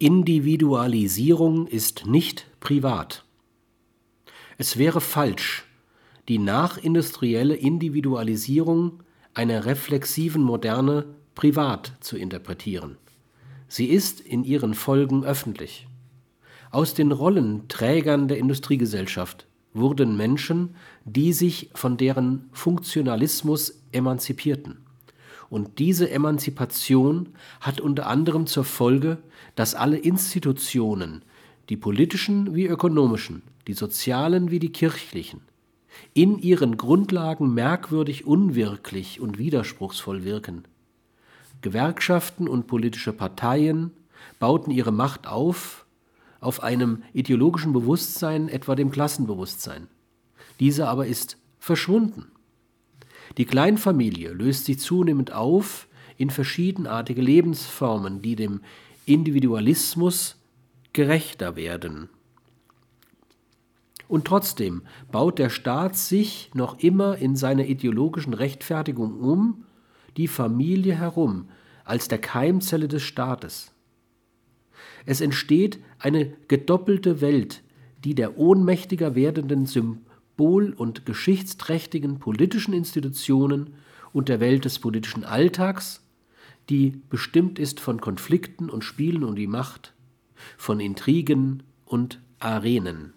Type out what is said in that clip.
Individualisierung ist nicht privat. Es wäre falsch, die nachindustrielle Individualisierung einer reflexiven Moderne privat zu interpretieren. Sie ist in ihren Folgen öffentlich. Aus den Rollenträgern der Industriegesellschaft wurden Menschen, die sich von deren Funktionalismus emanzipierten. Und diese Emanzipation hat unter anderem zur Folge, dass alle Institutionen, die politischen wie ökonomischen, die sozialen wie die kirchlichen, in ihren Grundlagen merkwürdig unwirklich und widerspruchsvoll wirken. Gewerkschaften und politische Parteien bauten ihre Macht auf auf einem ideologischen Bewusstsein, etwa dem Klassenbewusstsein. Diese aber ist verschwunden. Die Kleinfamilie löst sich zunehmend auf in verschiedenartige Lebensformen, die dem Individualismus gerechter werden. Und trotzdem baut der Staat sich noch immer in seiner ideologischen Rechtfertigung um die Familie herum als der Keimzelle des Staates. Es entsteht eine gedoppelte Welt, die der ohnmächtiger werdenden symbol- und geschichtsträchtigen politischen Institutionen und der Welt des politischen Alltags, die bestimmt ist von Konflikten und Spielen um die Macht, von Intrigen und Arenen.